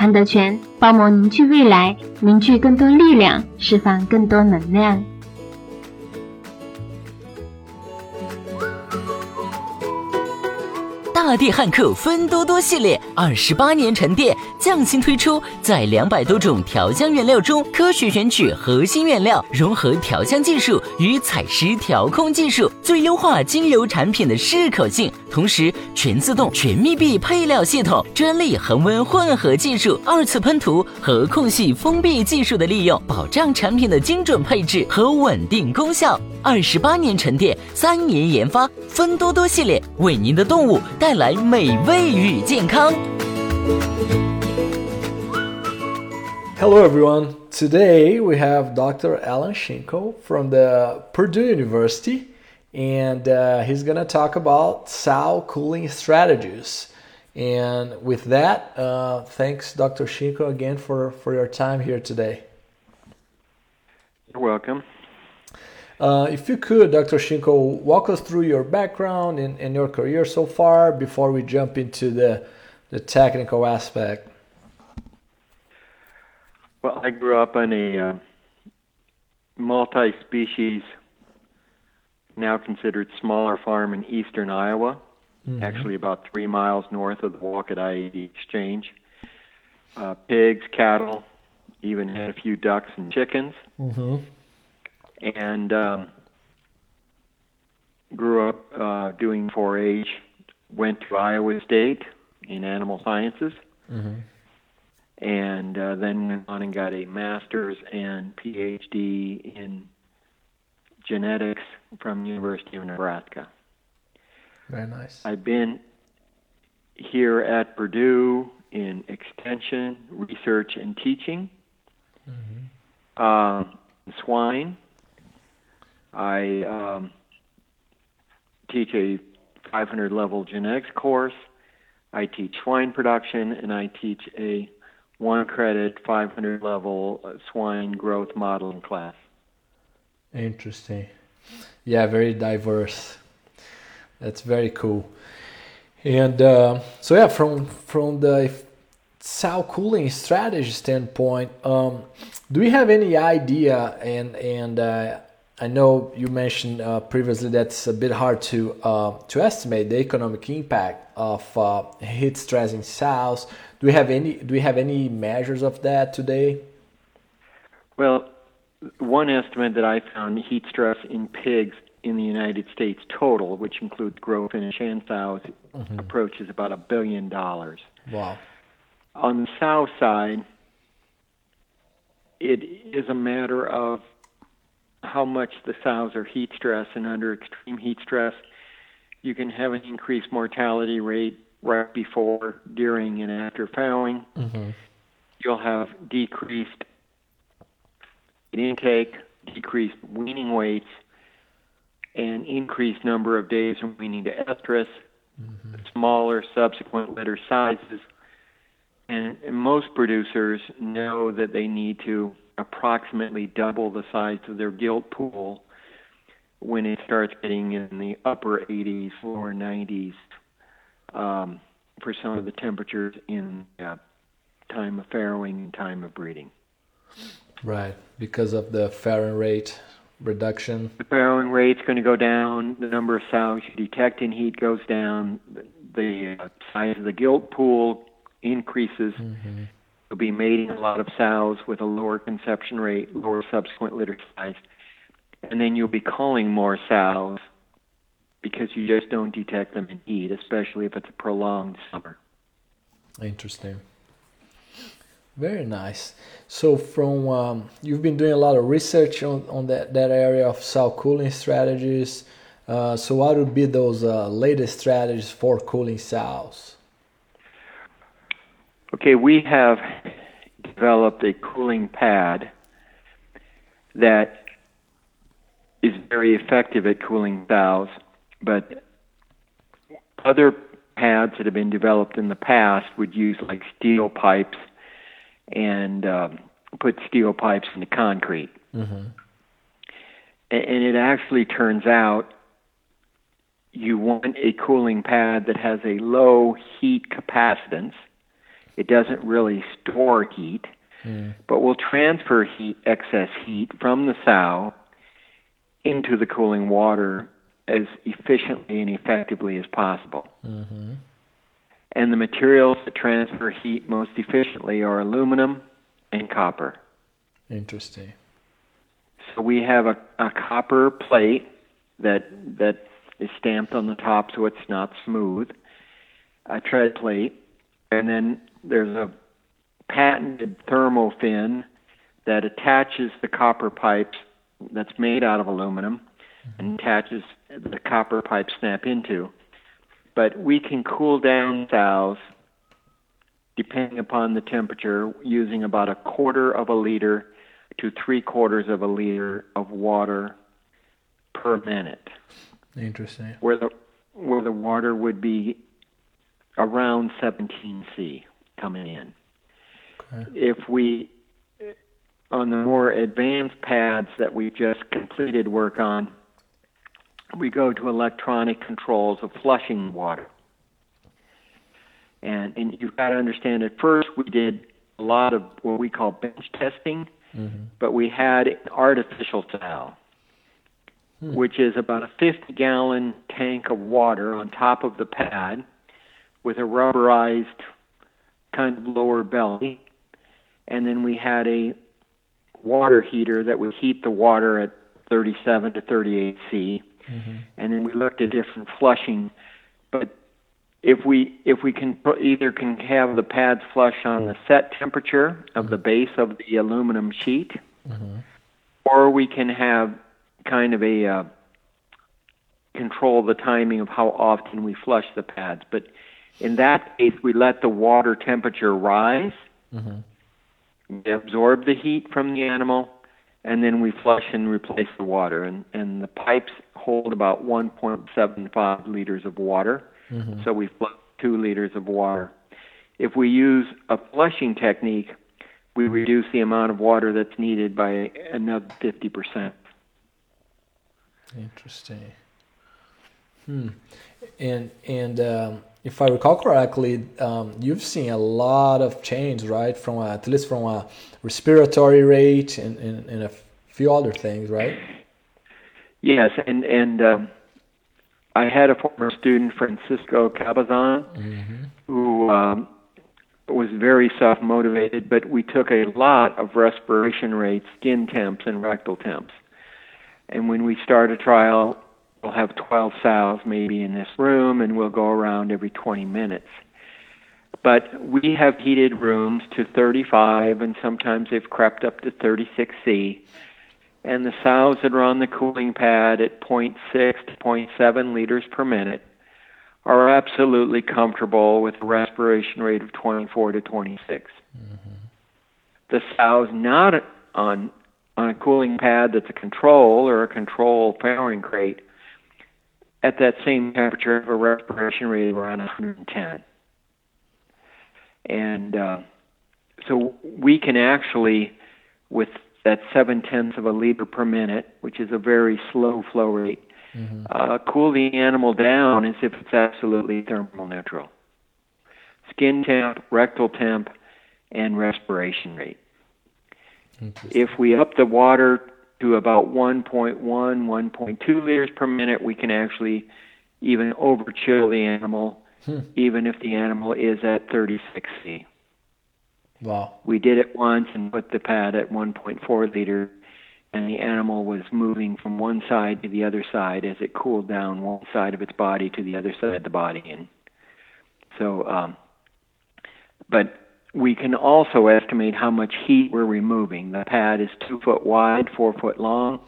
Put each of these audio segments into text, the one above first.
韩德全包膜凝聚未来，凝聚更多力量，释放更多能量。大地汉克芬多多系列二十八年沉淀，匠心推出，在两百多种调香原料中，科学选取核心原料，融合调香技术与采湿调控技术，最优化精油产品的适口性。同时，全自动、全密闭配料系统、专利恒温混合技术、二次喷涂和空隙封闭技术的利用，保障产品的精准配置和稳定功效。二十八年沉淀，三年研发，芬多多系列为您的动物带来美味与健康。Hello everyone. Today we have Dr. Alan Shinkle from the Purdue University, and uh, he's gonna talk about sow cooling strategies. And with that, uh, thanks, Dr. Schinckel, again for, for your time here today. You're welcome. Uh, if you could, Dr. Schinckel, walk us through your background and, and your career so far before we jump into the, the technical aspect. Well, I grew up on a uh, multi species, now considered smaller farm in eastern Iowa, mm-hmm. actually about three miles north of the Walcott I 80 exchange. Uh, pigs, cattle, even had a few ducks and chickens. Mm-hmm and um, grew up uh, doing 4-H. Went to Iowa State in animal sciences, mm-hmm. and uh, then went on and got a master's and PhD in genetics from University of Nebraska. Very nice. I've been here at Purdue in extension, research, and teaching. Mm-hmm. Uh, swine I um, teach a 500 level genetics course. I teach swine production, and I teach a one credit 500 level swine growth modeling class. Interesting. Yeah, very diverse. That's very cool. And uh, so yeah, from from the sow cooling strategy standpoint, um, do we have any idea and and uh, I know you mentioned uh, previously that's a bit hard to uh, to estimate the economic impact of uh, heat stress in sows. Do we have any Do we have any measures of that today? Well, one estimate that I found heat stress in pigs in the United States total, which includes growth finish and sows, mm-hmm. approaches about a billion dollars. Wow. On the sow side, it is a matter of how much the sows are heat stress and under extreme heat stress, you can have an increased mortality rate right before, during, and after farrowing. Mm-hmm. You'll have decreased intake, decreased weaning weights, and increased number of days from weaning to estrus, mm-hmm. smaller subsequent litter sizes. And, and most producers know that they need to approximately double the size of their gilt pool when it starts getting in the upper 80s, lower 90s um, for some of the temperatures in uh, time of farrowing and time of breeding. Right, because of the rate reduction. The farrowing rate's going to go down. The number of sows you detect in heat goes down. The uh, size of the gilt pool increases. Mm-hmm You'll be mating a lot of sows with a lower conception rate, lower subsequent litter size, and then you'll be calling more sows because you just don't detect them in heat, especially if it's a prolonged summer. Interesting. Very nice. So, from um, you've been doing a lot of research on, on that, that area of sow cooling strategies. Uh, so, what would be those uh, latest strategies for cooling cells? Okay, we have developed a cooling pad that is very effective at cooling sows, but other pads that have been developed in the past would use like steel pipes and um, put steel pipes into concrete. Mm-hmm. And, and it actually turns out you want a cooling pad that has a low heat capacitance. It doesn't really store heat, mm. but will transfer heat, excess heat from the sow into the cooling water as efficiently and effectively as possible. Mm-hmm. And the materials that transfer heat most efficiently are aluminum and copper. Interesting. So we have a, a copper plate that that is stamped on the top so it's not smooth, a tread plate, and then there's a patented thermal fin that attaches the copper pipes that's made out of aluminum and attaches the copper pipe snap into. But we can cool down sows depending upon the temperature using about a quarter of a liter to three quarters of a liter of water per minute. Interesting. Where the where the water would be around 17 C coming in. Okay. If we on the more advanced pads that we just completed work on, we go to electronic controls of flushing water. And, and you've got to understand at first we did a lot of what we call bench testing, mm-hmm. but we had an artificial sow, hmm. which is about a 50 gallon tank of water on top of the pad with a rubberized kind of lower belly. And then we had a water heater that would heat the water at 37 to 38 C. Mm-hmm. And then we looked at different flushing. But if we if we can either can have the pads flush on the set temperature of the base of the aluminum sheet, mm-hmm. or we can have kind of a uh, control the timing of how often we flush the pads. But in that case, we let the water temperature rise. Mm-hmm. We absorb the heat from the animal, and then we flush and replace the water. And, and the pipes hold about 1.75 liters of water, mm-hmm. so we flush two liters of water. If we use a flushing technique, we reduce the amount of water that's needed by another 50%. Interesting. Hmm. And and um, if I recall correctly, um, you've seen a lot of change, right? From a, at least from a respiratory rate and, and, and, a few other things, right? Yes, and and um, I had a former student, Francisco Cabezon, mm-hmm. who um, was very self motivated, but we took a lot of respiration rates, skin temps, and rectal temps. And when we start a trial, we'll have 12 sows maybe in this room, and we'll go around every 20 minutes. But we have heated rooms to 35, and sometimes they've crept up to 36 C. And the sows that are on the cooling pad at 0.6 to 0.7 liters per minute are absolutely comfortable with a respiration rate of 24 to 26. Mm-hmm. The sows not on on a cooling pad that's a control or a control farrowing crate at that same temperature have a respiration rate of around 110. And uh, so we can actually, with that seven tenths of a liter per minute, which is a very slow flow rate, mm-hmm. uh, cool the animal down as if it's absolutely thermal neutral. Skin temp, rectal temp, and respiration rate. If we up the water to about 1.1, 1.2 liters per minute, we can actually even overchill the animal, hmm. even if the animal is at 36 C. Wow. We did it once and put the pad at 1.4 liter, and the animal was moving from one side to the other side as it cooled down one side of its body to the other side of the body. And so, um, but we can also estimate how much heat we're removing. The pad is two foot wide, four foot long.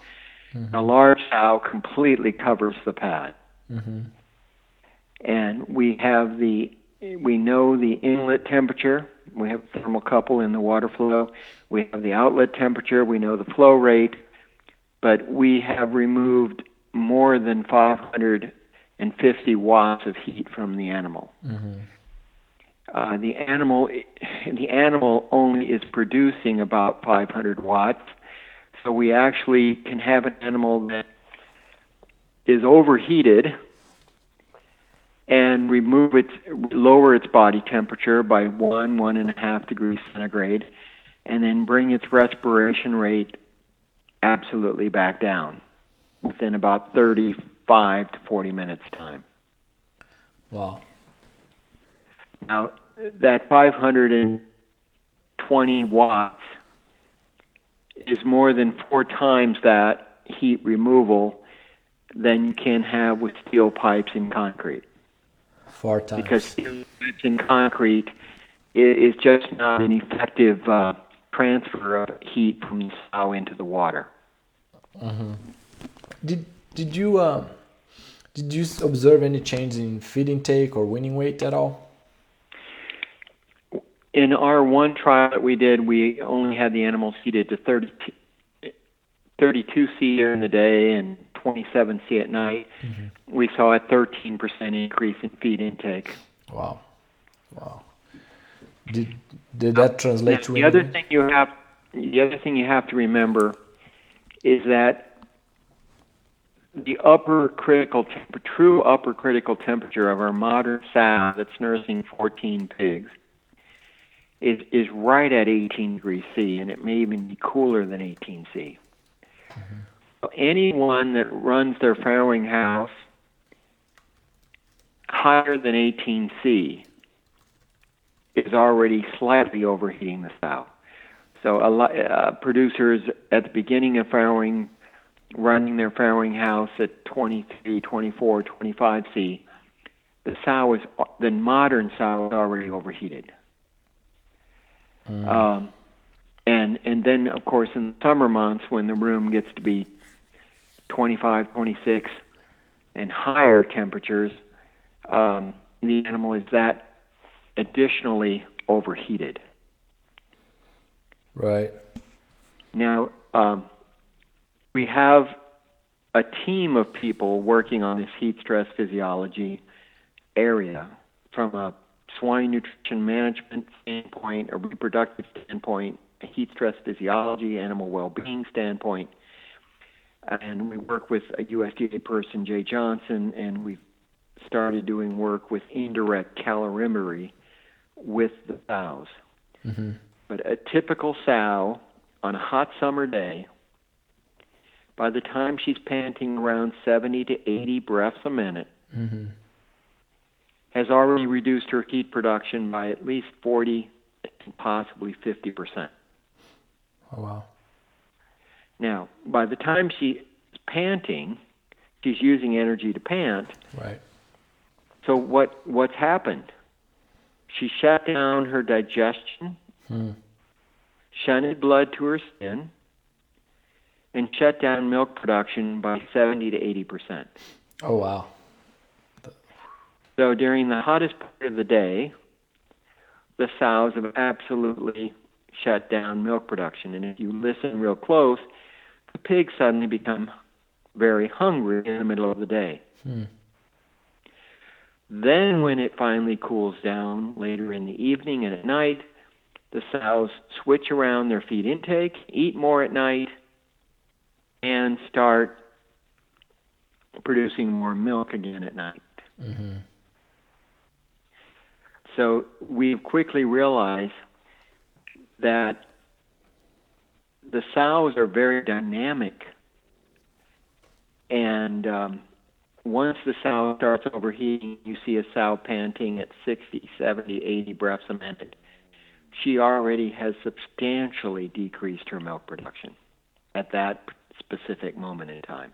Mm-hmm. A large sow completely covers the pad. Mm-hmm. And we have the we know the inlet temperature. We have a thermocouple in the water flow. We have the outlet temperature. We know the flow rate. But we have removed more than 550 watts of heat from the animal. Mm-hmm. Uh, the animal, the animal only is producing about 500 watts. So we actually can have an animal that is overheated and remove its lower its body temperature by one one and a half degrees centigrade, and then bring its respiration rate absolutely back down within about 35 to 40 minutes time. Wow. Now that 520 watts is more than four times that heat removal than you can have with steel pipes and concrete. Four times. Because in concrete it is just not an effective uh, transfer of heat from the sow into the water. Mm-hmm. Did did you uh, did you observe any change in feed intake or weaning weight at all? In our one trial that we did, we only had the animals heated to 32, 32 C during the day and 27 C at night, mm-hmm. we saw a 13% increase in feed intake. Wow, wow. Did did that translate now, to the other thing you have? The other thing you have to remember is that the upper critical temp- true upper critical temperature of our modern sow that's nursing 14 pigs is is right at 18 degrees C, and it may even be cooler than 18 C. Mm-hmm anyone that runs their farrowing house higher than 18C is already slightly overheating the sow. So a lot, uh, producers at the beginning of farrowing, running their farrowing house at 23, 24, 25C, the sow is the modern sow is already overheated. Mm. Um, and and then of course in the summer months when the room gets to be 25, 26, and higher temperatures, um, the animal is that additionally overheated. Right. Now, um, we have a team of people working on this heat stress physiology area from a swine nutrition management standpoint, a reproductive standpoint, a heat stress physiology, animal well being standpoint, and we work with a USDA person, Jay Johnson, and we've started doing work with indirect calorimetry with the sows. Mm-hmm. But a typical sow on a hot summer day, by the time she's panting around 70 to 80 breaths a minute, mm-hmm. has already reduced her heat production by at least 40 and possibly 50 percent. Oh wow! Now, by the time she's panting, she's using energy to pant. Right. So what what's happened? She shut down her digestion, hmm. shunted blood to her skin, and shut down milk production by 70 to 80 percent. Oh wow! So during the hottest part of the day, the sows have absolutely shut down milk production. And if you listen real close, the pigs suddenly become very hungry in the middle of the day. Hmm. Then, when it finally cools down later in the evening and at night, the sows switch around their feed intake, eat more at night, and start producing more milk again at night. Mm-hmm. So we've quickly realized that the sows are very dynamic. And um, once the sow starts overheating, you see a sow panting at 60, 70, 80 breaths a minute. she already has substantially decreased her milk production at that specific moment in time.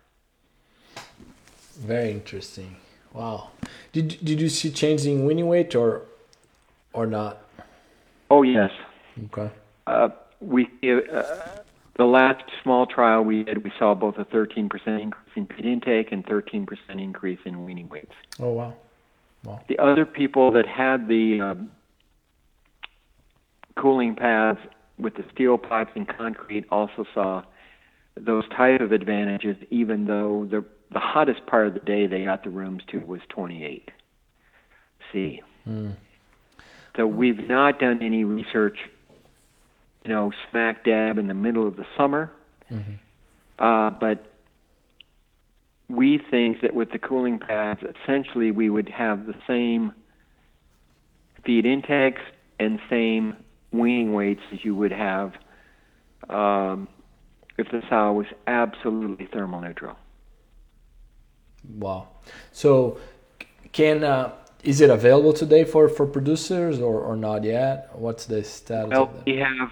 Very interesting. Wow. Did did you see changes in weaning weight or or not? Oh yes. Okay. Uh, we uh, the last small trial we did, we saw both a 13% increase in feed intake and 13% increase in weaning weights. Oh wow. Wow. The other people that had the um, cooling pads with the steel pipes and concrete also saw those type of advantages, even though the the hottest part of the day they got the rooms to was 28 C. Mm. So we've not done any research, you know, smack dab in the middle of the summer. Mm-hmm. Uh, but we think that with the cooling pads, essentially we would have the same feed intakes and same weaning weights as you would have um, if the sow was absolutely thermal neutral. Wow. So, can uh, is it available today for, for producers or, or not yet? What's the status? Well, we have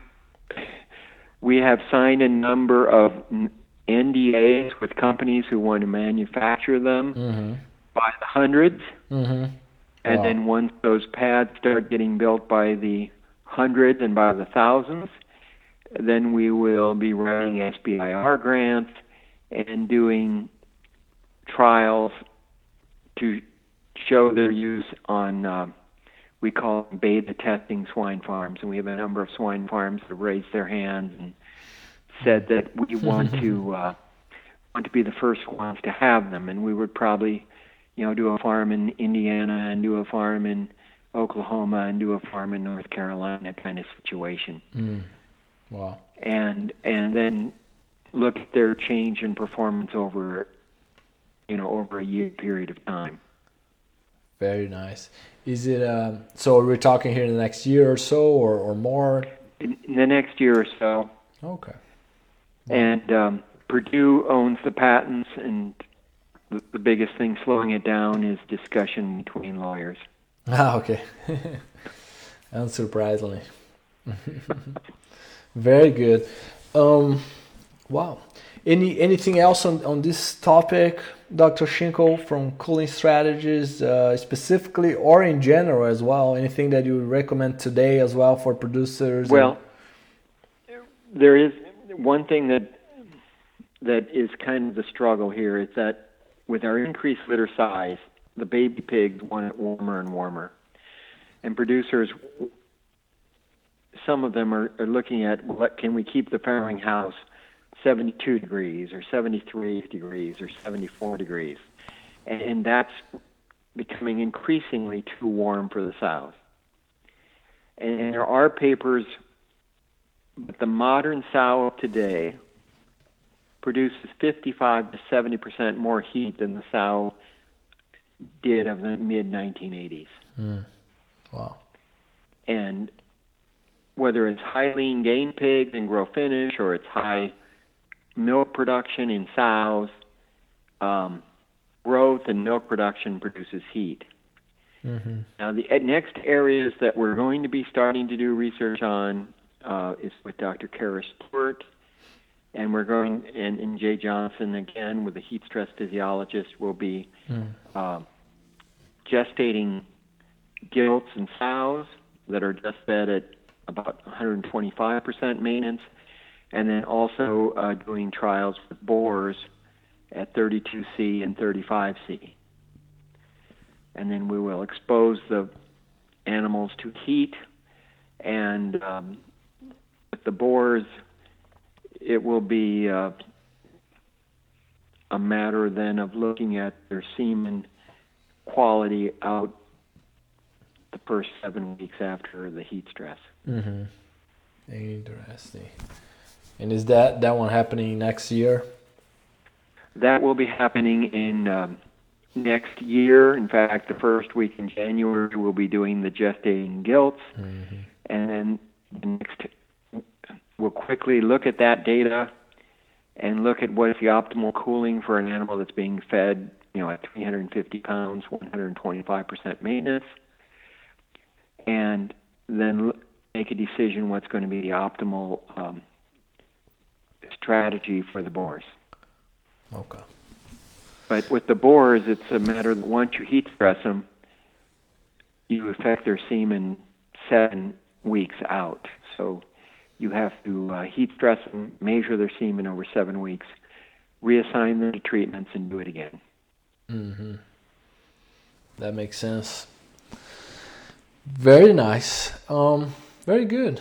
we have signed a number of NDAs with companies who want to manufacture them mm-hmm. by the 100s Mm-hmm. and Wow. then once those pads start getting built by the hundreds and by the thousands, then we will be writing SBIR grants and doing trials to show their use on uh, we call them beta testing swine farms, and we have a number of swine farms that raised their hands and said that we want to uh, want to be the first ones to have them, and we would probably, you know, do a farm in Indiana and do a farm in Oklahoma and do a farm in North Carolina kind of situation, Mm. Wow. and and then look at their change in performance over, you know, over a year period of time. Very nice. Is it um, so? We're talking here in the next year or so, or, or more? In, in the next year or so, Okay. and um, Purdue owns the patents, and the, the biggest thing slowing it down is discussion between lawyers. Ah, okay. Unsurprisingly. Very good. Um, wow. Any anything else on, on this topic, Dr. Schinckel, from cooling strategies uh, specifically, or in general as well? Anything that you would recommend today as well for producers? Well, there is one thing that that is kind of the struggle here is that with our increased litter size, the baby pigs want it warmer and warmer, and producers, some of them are, are looking at what can we keep the farrowing house 72 degrees or 73 degrees or 74 degrees, and, that's becoming increasingly too warm for the sows. And, there are papers but the modern sow of today produces 55 to 70 percent more heat than the sow did of the mid 1980s. Hmm. wow. And whether it's high lean gain pigs and grow finish, or it's high milk production in sows, um, growth and milk production produces heat. hmm Now, the uh, next areas that we're going to be starting to do research on uh, is with Dr. Kara Stewart, and we're going, and, and Jay Johnson again with the heat stress physiologist, will be Mm. uh, gestating gilts and sows that are just fed at about 125% maintenance, and then also uh, doing trials with boars at 32C and 35C. And then we will expose the animals to heat, and um, with the boars, it will be uh, a matter then of looking at their semen quality out the first seven weeks after the heat stress. Mm-hmm. Interesting. And is that that one happening next year? That will be happening in um, next year. In fact, the first week in January, we'll be doing the gestating gilts, Mm-hmm. and then the next we'll quickly look at that data and look at what is the optimal cooling for an animal that's being fed, you know, at 350 pounds, 125% maintenance, and then make a decision what's going to be the optimal um, strategy for the boars. Okay. But with the boars, it's a matter that once you heat stress them, you affect their semen seven weeks out. So you have to uh, heat stress them, measure their semen over seven weeks, reassign them to treatments, and do it again. Mm-hmm. That makes sense. Very nice. Um, very good.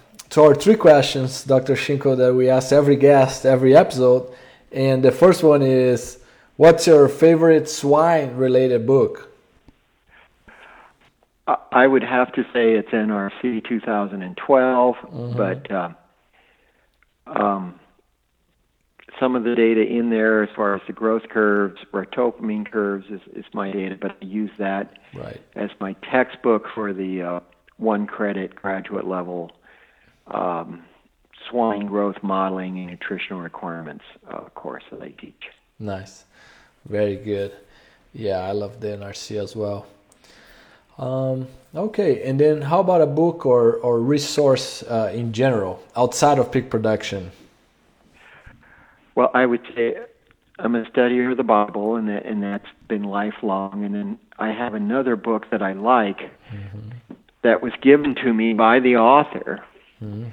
to our three questions, Dr. Schinckel, that we ask every guest every episode. And the first one is, what's your favorite swine-related book? I would have to say it's NRC 2012, mm-hmm. but uh, um, some of the data in there, as far as the growth curves, ractopamine curves, is, is my data, but I use that right. as my textbook for the uh, one credit graduate level um, swine growth modeling and nutritional requirements uh, course that I teach. Nice, very good. Yeah, I love the NRC as well. Um, okay, and then how about a book or, or resource uh, in general outside of pig production? Well, I would say I'm a studier of the Bible, and that, and that's been lifelong. And then I have another book that I like mm-hmm. that was given to me by the author mm-hmm.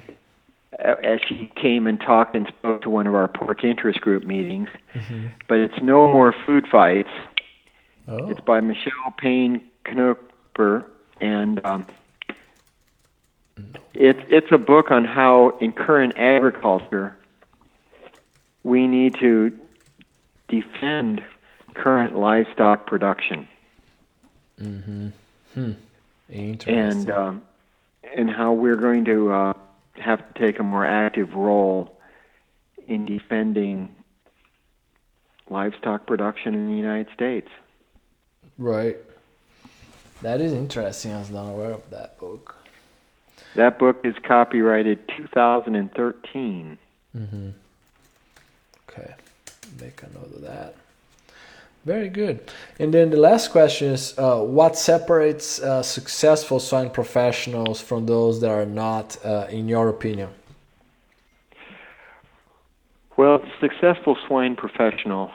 as she came and talked and spoke to one of our pork interest group meetings. Mm-hmm. But it's No More Food Fights. Oh. It's by Michelle Payne Knoop and um, it's it's a book on how in current agriculture we need to defend current livestock production. Mm-hmm. Hmm. And um, and how we're going to uh, have to take a more active role in defending livestock production in the United States. Right. That is interesting. I was not aware of that book. That book is copyrighted 2013. Mm-hmm. Okay, make a note of that. Very good. And then the last question is uh, what separates uh, successful swine professionals from those that are not, uh, in your opinion? Well, successful swine professional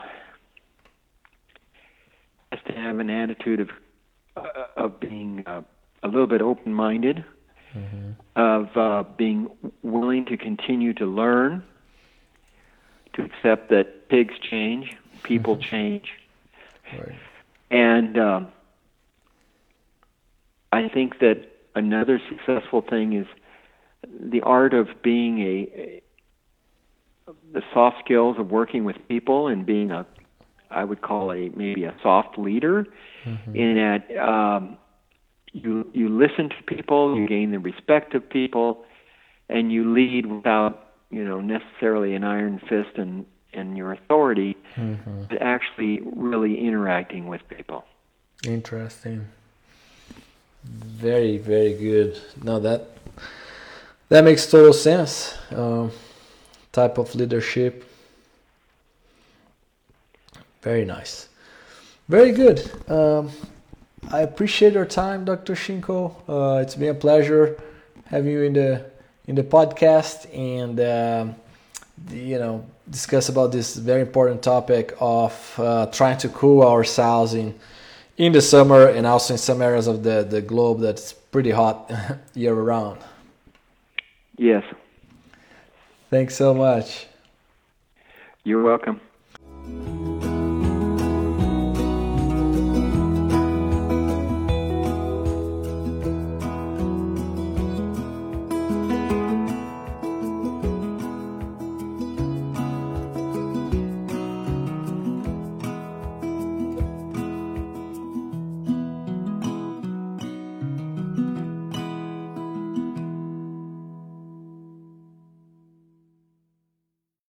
has to have an attitude of uh, of being uh, a little bit open minded, mm-hmm. of uh, being willing to continue to learn, to accept that pigs change, people mm-hmm. change. Right. And um, I think that another successful thing is the art of being a, a the soft skills of working with people and being a I would call a maybe a soft leader mm-hmm. in that um, you you listen to people, you gain the respect of people, and you lead without you know necessarily an iron fist and and your authority, mm-hmm. but actually really interacting with people. Interesting. Very very good. Now that that makes total sense. Um, type of leadership. Very nice. Very good. Um, I appreciate your time, Dr. Schinckel. Uh, it's been a pleasure having you in the in the podcast and uh, you know discuss about this very important topic of uh, trying to cool ourselves in in the summer and also in some areas of the the globe that's pretty hot year round. Yes. Thanks so much. You're welcome.